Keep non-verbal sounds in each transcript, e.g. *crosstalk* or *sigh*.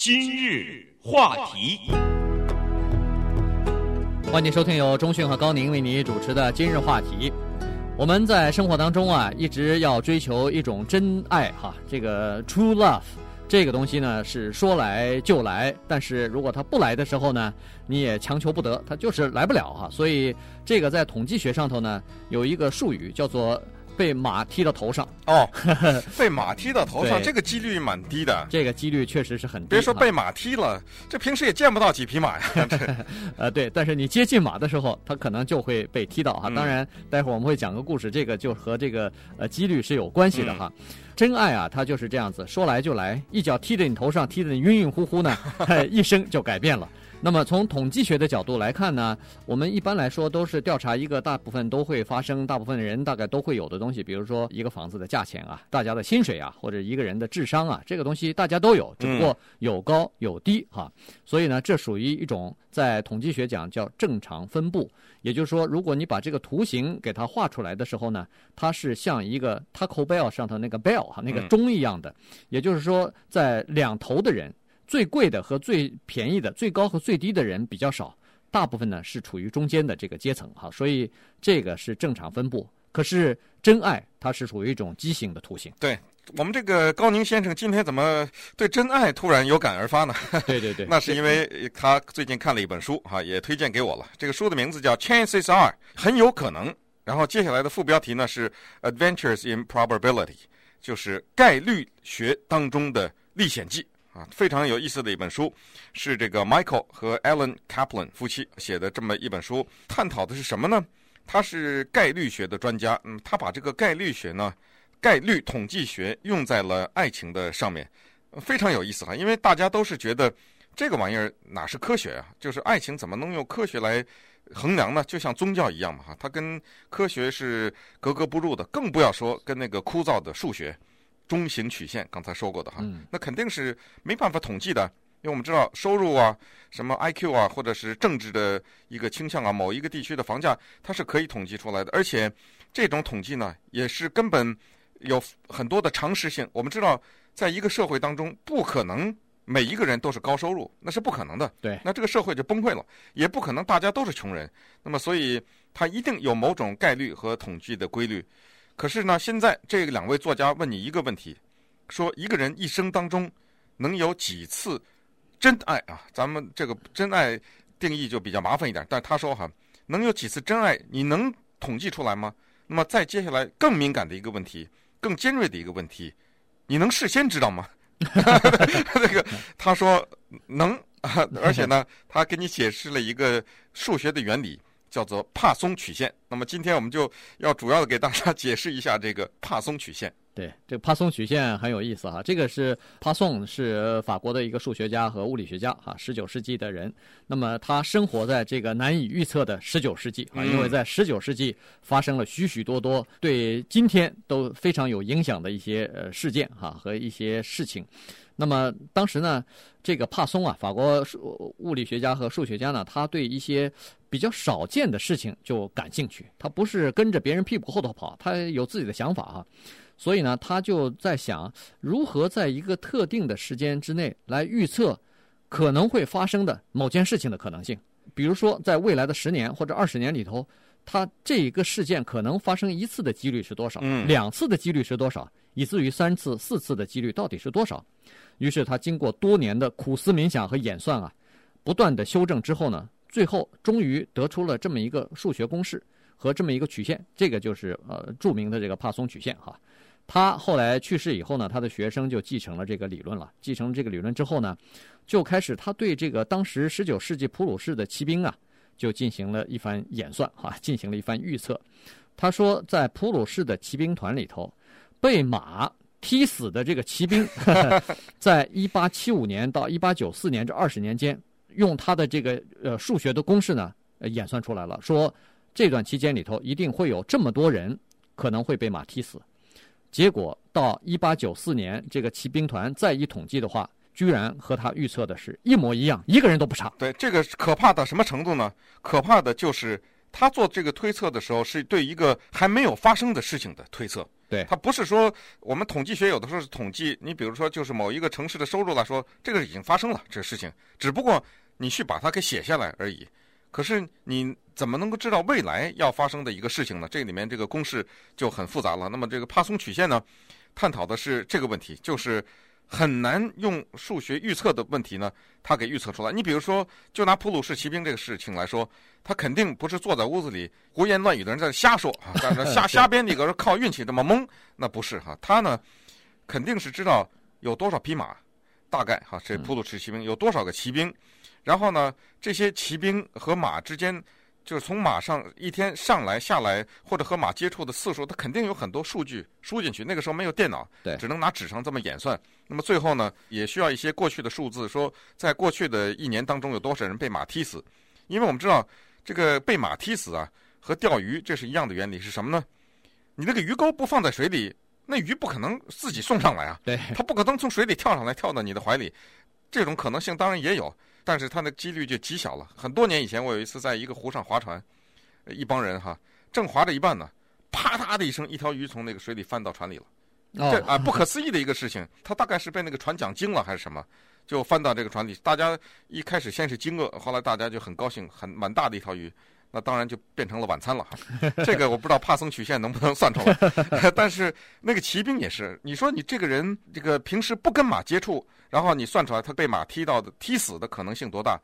今日话题，欢迎收听由中讯和高宁为你主持的今日话题。我们在生活当中啊，一直要追求一种真爱哈，这个 true love，这个东西呢是说来就来，但是如果它不来的时候呢，你也强求不得，它就是来不了哈。所以这个在统计学上头呢，有一个术语叫做。被马踢到头上哦，*laughs* 被马踢到头上，这个几率蛮低的。这个几率确实是很低。别说被马踢了，这平时也见不到几匹马呀。*laughs* 呃，对，但是你接近马的时候，它可能就会被踢到哈。当然，待会儿我们会讲个故事，这个就和这个呃几率是有关系的哈。真爱啊，它就是这样子，说来就来，一脚踢在你头上，踢得你晕晕乎乎呢，*laughs* 一生就改变了。那么从统计学的角度来看呢，我们一般来说都是调查一个大部分都会发生，大部分人大概都会有的东西，比如说一个房子的价钱啊，大家的薪水啊，或者一个人的智商啊，这个东西大家都有，只不过有高有低哈。所以呢，这属于一种在统计学讲叫正常分布。也就是说，如果你把这个图形给它画出来的时候呢，它是像一个 Taco Bell 上头那个 bell 哈，那个钟一样的。也就是说，在两头的人。最贵的和最便宜的，最高和最低的人比较少，大部分呢是处于中间的这个阶层哈，所以这个是正常分布。可是真爱它是属于一种畸形的图形。对，我们这个高宁先生今天怎么对真爱突然有感而发呢？对对对，*laughs* 那是因为他最近看了一本书哈，也推荐给我了。这个书的名字叫《Chances Are》，很有可能。然后接下来的副标题呢是《Adventures in Probability》，就是概率学当中的历险记。啊，非常有意思的一本书，是这个 Michael 和 Alan Kaplan 夫妻写的这么一本书，探讨的是什么呢？他是概率学的专家，嗯，他把这个概率学呢，概率统计学用在了爱情的上面，非常有意思哈。因为大家都是觉得这个玩意儿哪是科学啊？就是爱情怎么能用科学来衡量呢？就像宗教一样嘛哈，它跟科学是格格不入的，更不要说跟那个枯燥的数学。中型曲线，刚才说过的哈，那肯定是没办法统计的，因为我们知道收入啊、什么 IQ 啊，或者是政治的一个倾向啊，某一个地区的房价，它是可以统计出来的。而且这种统计呢，也是根本有很多的常识性。我们知道，在一个社会当中，不可能每一个人都是高收入，那是不可能的。对，那这个社会就崩溃了，也不可能大家都是穷人。那么，所以它一定有某种概率和统计的规律。可是呢，现在这两位作家问你一个问题，说一个人一生当中能有几次真爱啊？咱们这个真爱定义就比较麻烦一点，但他说哈，能有几次真爱，你能统计出来吗？那么再接下来更敏感的一个问题，更尖锐的一个问题，你能事先知道吗？*laughs* 这个他说能，而且呢，他给你解释了一个数学的原理。叫做帕松曲线。那么今天我们就要主要的给大家解释一下这个帕松曲线。对，这个帕松曲线很有意思哈。这个是帕松，是法国的一个数学家和物理学家哈，十九世纪的人。那么他生活在这个难以预测的十九世纪啊，因为在十九世纪发生了许许多多对今天都非常有影响的一些呃事件哈和一些事情。那么当时呢，这个帕松啊，法国物理学家和数学家呢，他对一些比较少见的事情就感兴趣。他不是跟着别人屁股后头跑，他有自己的想法啊。所以呢，他就在想如何在一个特定的时间之内来预测可能会发生的某件事情的可能性。比如说，在未来的十年或者二十年里头，他这一个事件可能发生一次的几率是多少？两次的几率是多少？以至于三次、四次的几率到底是多少？于是他经过多年的苦思冥想和演算啊，不断的修正之后呢，最后终于得出了这么一个数学公式和这么一个曲线，这个就是呃著名的这个帕松曲线哈。他后来去世以后呢，他的学生就继承了这个理论了。继承这个理论之后呢，就开始他对这个当时十九世纪普鲁士的骑兵啊，就进行了一番演算哈，进行了一番预测。他说，在普鲁士的骑兵团里头，被马踢死的这个骑兵，*laughs* 在一八七五年到一八九四年这二十年间，用他的这个呃数学的公式呢，演算出来了，说这段期间里头一定会有这么多人可能会被马踢死。结果到一八九四年，这个骑兵团再一统计的话，居然和他预测的是一模一样，一个人都不差。对，这个可怕到什么程度呢？可怕的就是他做这个推测的时候，是对一个还没有发生的事情的推测。对，它不是说我们统计学有的时候是统计，你比如说就是某一个城市的收入来说，这个已经发生了这个事情，只不过你去把它给写下来而已。可是你怎么能够知道未来要发生的一个事情呢？这里面这个公式就很复杂了。那么这个帕松曲线呢，探讨的是这个问题，就是。很难用数学预测的问题呢，他给预测出来。你比如说，就拿普鲁士骑兵这个事情来说，他肯定不是坐在屋子里胡言乱语的人在瞎说啊，在那瞎 *laughs* 瞎编那个靠运气这么蒙，那不是哈。他呢，肯定是知道有多少匹马，大概哈，这普鲁士骑兵有多少个骑兵，然后呢，这些骑兵和马之间。就是从马上一天上来下来，或者和马接触的次数，它肯定有很多数据输进去。那个时候没有电脑，对，只能拿纸上这么演算。那么最后呢，也需要一些过去的数字，说在过去的一年当中有多少人被马踢死。因为我们知道，这个被马踢死啊，和钓鱼这是一样的原理，是什么呢？你那个鱼钩不放在水里，那鱼不可能自己送上来啊，对，它不可能从水里跳上来跳到你的怀里，这种可能性当然也有。但是它的几率就极小了。很多年以前，我有一次在一个湖上划船，一帮人哈，正划着一半呢，啪嗒的一声，一条鱼从那个水里翻到船里了。哦、这啊，不可思议的一个事情。它大概是被那个船桨惊了还是什么，就翻到这个船里。大家一开始先是惊愕，后来大家就很高兴，很蛮大的一条鱼。那当然就变成了晚餐了哈。这个我不知道帕森曲线能不能算出来。*laughs* 但是那个骑兵也是，你说你这个人这个平时不跟马接触。然后你算出来他被马踢到的踢死的可能性多大？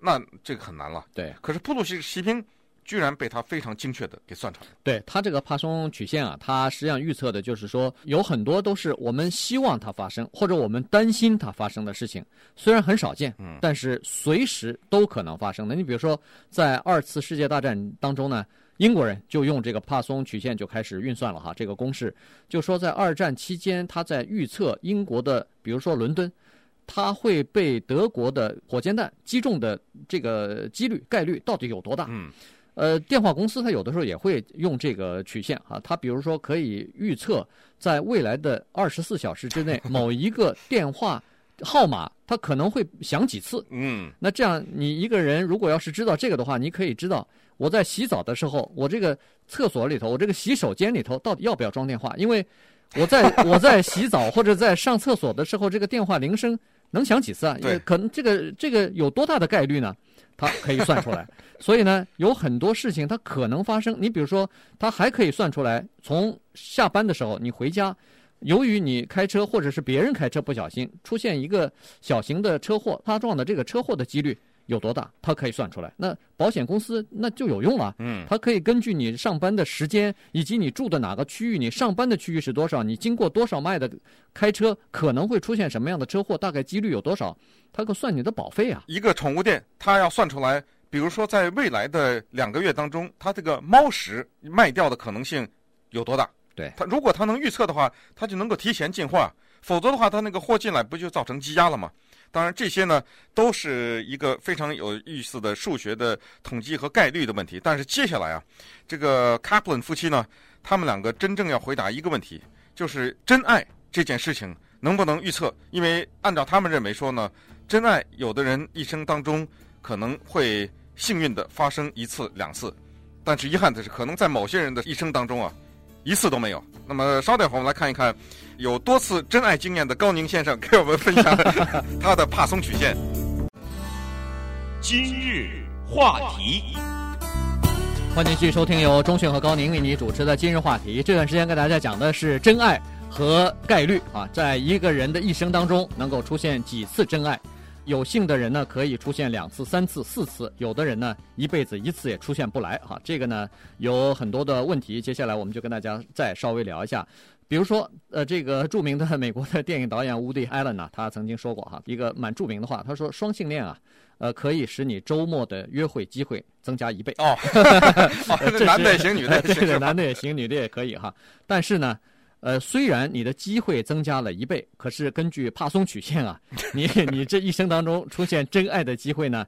那这个很难了。对。可是普鲁士骑兵居然被他非常精确的给算出来。对，他这个帕松曲线啊，他实际上预测的就是说，有很多都是我们希望它发生，或者我们担心它发生的事情，虽然很少见，嗯，但是随时都可能发生的。你比如说，在二次世界大战当中呢，英国人就用这个帕松曲线就开始运算了哈，这个公式就说在二战期间，他在预测英国的，比如说伦敦。它会被德国的火箭弹击中的这个几率概率到底有多大？嗯，呃，电话公司它有的时候也会用这个曲线啊，它比如说可以预测在未来的二十四小时之内，*laughs* 某一个电话号码它可能会响几次。嗯，那这样你一个人如果要是知道这个的话，你可以知道我在洗澡的时候，我这个厕所里头，我这个洗手间里头到底要不要装电话？因为我在 *laughs* 我在洗澡或者在上厕所的时候，这个电话铃声。能响几次啊？对，可能这个这个有多大的概率呢？它可以算出来。*laughs* 所以呢，有很多事情它可能发生。你比如说，它还可以算出来，从下班的时候你回家，由于你开车或者是别人开车不小心出现一个小型的车祸，他撞的这个车祸的几率。有多大？它可以算出来。那保险公司那就有用了。嗯，它可以根据你上班的时间，以及你住的哪个区域，你上班的区域是多少，你经过多少迈的开车，可能会出现什么样的车祸，大概几率有多少，它可算你的保费啊。一个宠物店，它要算出来，比如说在未来的两个月当中，它这个猫食卖掉的可能性有多大？对，它如果它能预测的话，它就能够提前进货；否则的话，它那个货进来不就造成积压了吗？当然，这些呢都是一个非常有意思的数学的统计和概率的问题。但是接下来啊，这个 Kaplan 夫妻呢，他们两个真正要回答一个问题，就是真爱这件事情能不能预测？因为按照他们认为说呢，真爱有的人一生当中可能会幸运的发生一次两次，但是遗憾的是，可能在某些人的一生当中啊，一次都没有。那么稍等会儿我们来看一看。有多次真爱经验的高宁先生给我们分享 *laughs* 他的帕松曲线。今日话题，欢迎继续收听由钟迅和高宁为你主持的今日话题。这段时间跟大家讲的是真爱和概率啊，在一个人的一生当中能够出现几次真爱。有幸的人呢，可以出现两次、三次、四次；有的人呢，一辈子一次也出现不来。哈，这个呢有很多的问题。接下来我们就跟大家再稍微聊一下。比如说，呃，这个著名的美国的电影导演 Woody Allen 呢，*laughs* 他曾经说过哈，一个蛮著名的话，他说双性恋啊，呃，可以使你周末的约会机会增加一倍。哦，*laughs* 男的也行，女的也行，对，男的也行，女的也可以哈。但是呢，呃，虽然你的机会增加了一倍，可是根据帕松曲线啊，你 *laughs* 你这一生当中出现真爱的机会呢，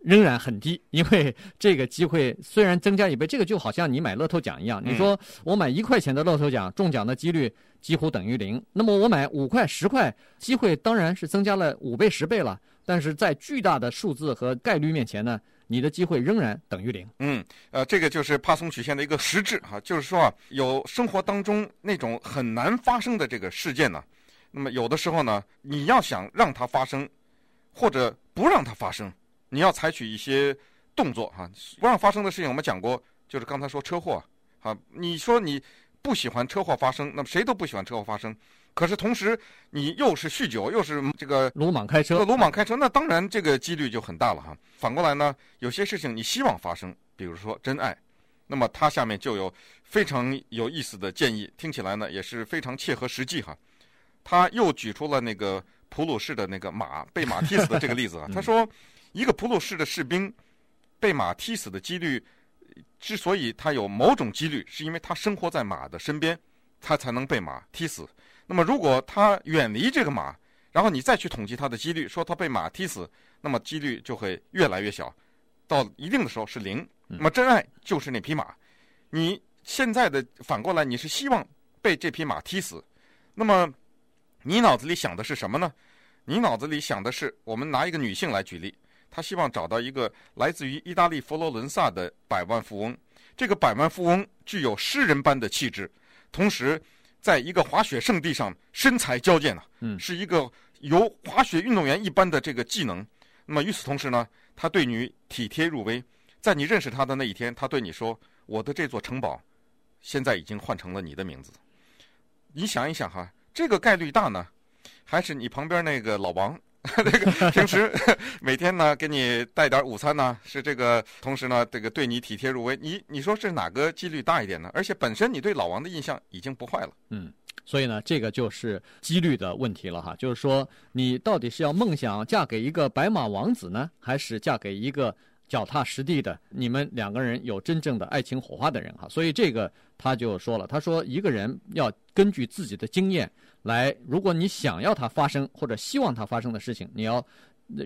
仍然很低，因为这个机会虽然增加一倍，这个就好像你买乐透奖一样。你说我买一块钱的乐透奖，中奖的几率几乎等于零。那么我买五块、十块，机会当然是增加了五倍、十倍了。但是在巨大的数字和概率面前呢，你的机会仍然等于零。嗯，呃，这个就是帕松曲线的一个实质哈，就是说啊，有生活当中那种很难发生的这个事件呢，那么有的时候呢，你要想让它发生，或者不让它发生。你要采取一些动作哈，不让发生的事情我们讲过，就是刚才说车祸，啊，你说你不喜欢车祸发生，那么谁都不喜欢车祸发生，可是同时你又是酗酒，又是这个鲁莽开车，鲁莽开车，那当然这个几率就很大了哈。反过来呢，有些事情你希望发生，比如说真爱，那么它下面就有非常有意思的建议，听起来呢也是非常切合实际哈。他又举出了那个普鲁士的那个马被马踢死的这个 *laughs* 例子啊，他说。一个普鲁士的士兵被马踢死的几率，之所以他有某种几率，是因为他生活在马的身边，他才能被马踢死。那么，如果他远离这个马，然后你再去统计他的几率，说他被马踢死，那么几率就会越来越小，到一定的时候是零。那么，真爱就是那匹马。你现在的反过来，你是希望被这匹马踢死，那么你脑子里想的是什么呢？你脑子里想的是，我们拿一个女性来举例。她希望找到一个来自于意大利佛罗伦萨的百万富翁。这个百万富翁具有诗人般的气质，同时在一个滑雪圣地上身材矫健啊，嗯，是一个由滑雪运动员一般的这个技能。那么与此同时呢，他对你体贴入微。在你认识他的那一天，他对你说：“我的这座城堡现在已经换成了你的名字。”你想一想哈，这个概率大呢，还是你旁边那个老王？*laughs* 这个平时 *laughs* 每天呢给你带点午餐呢，是这个，同时呢这个对你体贴入微，你你说是哪个几率大一点呢？而且本身你对老王的印象已经不坏了，嗯，所以呢这个就是几率的问题了哈，就是说你到底是要梦想嫁给一个白马王子呢，还是嫁给一个脚踏实地的你们两个人有真正的爱情火花的人哈？所以这个他就说了，他说一个人要根据自己的经验。来，如果你想要他发生或者希望他发生的事情，你要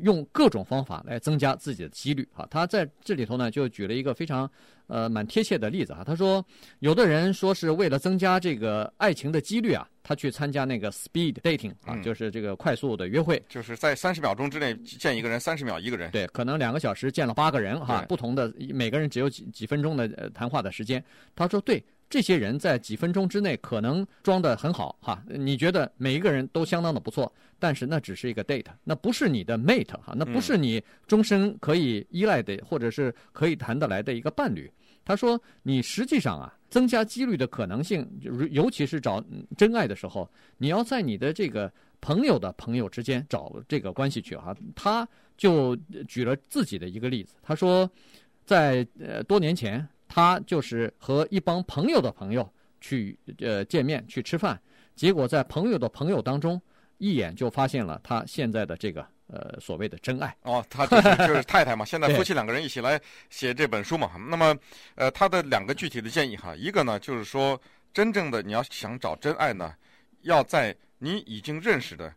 用各种方法来增加自己的几率啊。他在这里头呢，就举了一个非常呃蛮贴切的例子啊。他说，有的人说是为了增加这个爱情的几率啊，他去参加那个 speed dating 啊，嗯、就是这个快速的约会，就是在三十秒钟之内见一个人，三十秒一个人。对，可能两个小时见了八个人哈，不同的每个人只有几几分钟的呃谈话的时间。他说对。这些人在几分钟之内可能装得很好哈，你觉得每一个人都相当的不错，但是那只是一个 date，那不是你的 mate 哈，那不是你终身可以依赖的或者是可以谈得来的一个伴侣。他说，你实际上啊，增加几率的可能性，尤其是找真爱的时候，你要在你的这个朋友的朋友之间找这个关系去哈。他就举了自己的一个例子，他说，在呃多年前。他就是和一帮朋友的朋友去呃见面去吃饭，结果在朋友的朋友当中，一眼就发现了他现在的这个呃所谓的真爱。哦，他就是就是太太嘛。现在夫妻两个人一起来写这本书嘛。那么呃，他的两个具体的建议哈，一个呢就是说，真正的你要想找真爱呢，要在你已经认识的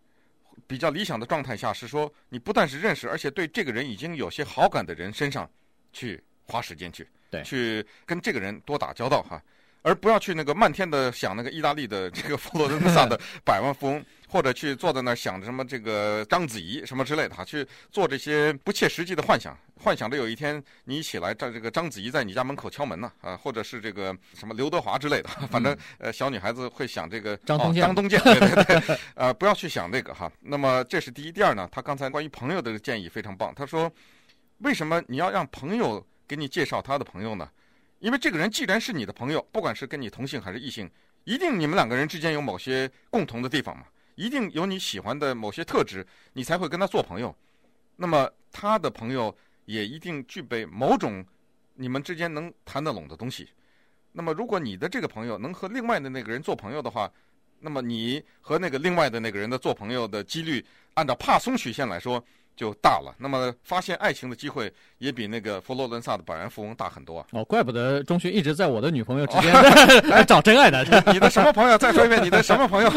比较理想的状态下，是说你不但是认识，而且对这个人已经有些好感的人身上去花时间去。对，去跟这个人多打交道哈，而不要去那个漫天的想那个意大利的这个佛罗伦萨的 *laughs* 百万富翁，或者去坐在那儿想着什么这个章子怡什么之类的哈，去做这些不切实际的幻想，幻想着有一天你一起来，这这个章子怡在你家门口敲门呢啊，或者是这个什么刘德华之类的，*laughs* 反正呃小女孩子会想这个张东健，张东健，对对对，*laughs* 呃不要去想这个哈。那么这是第一，第二呢，他刚才关于朋友的建议非常棒，他说为什么你要让朋友？给你介绍他的朋友呢，因为这个人既然是你的朋友，不管是跟你同性还是异性，一定你们两个人之间有某些共同的地方嘛，一定有你喜欢的某些特质，你才会跟他做朋友。那么他的朋友也一定具备某种你们之间能谈得拢的东西。那么如果你的这个朋友能和另外的那个人做朋友的话，那么你和那个另外的那个人的做朋友的几率，按照帕松曲线来说。就大了，那么发现爱情的机会也比那个佛罗伦萨的百万富翁大很多。哦，怪不得钟迅一直在我的女朋友之间来 *laughs* 找真爱的。你的什么朋友？再说一遍，你的什么朋友？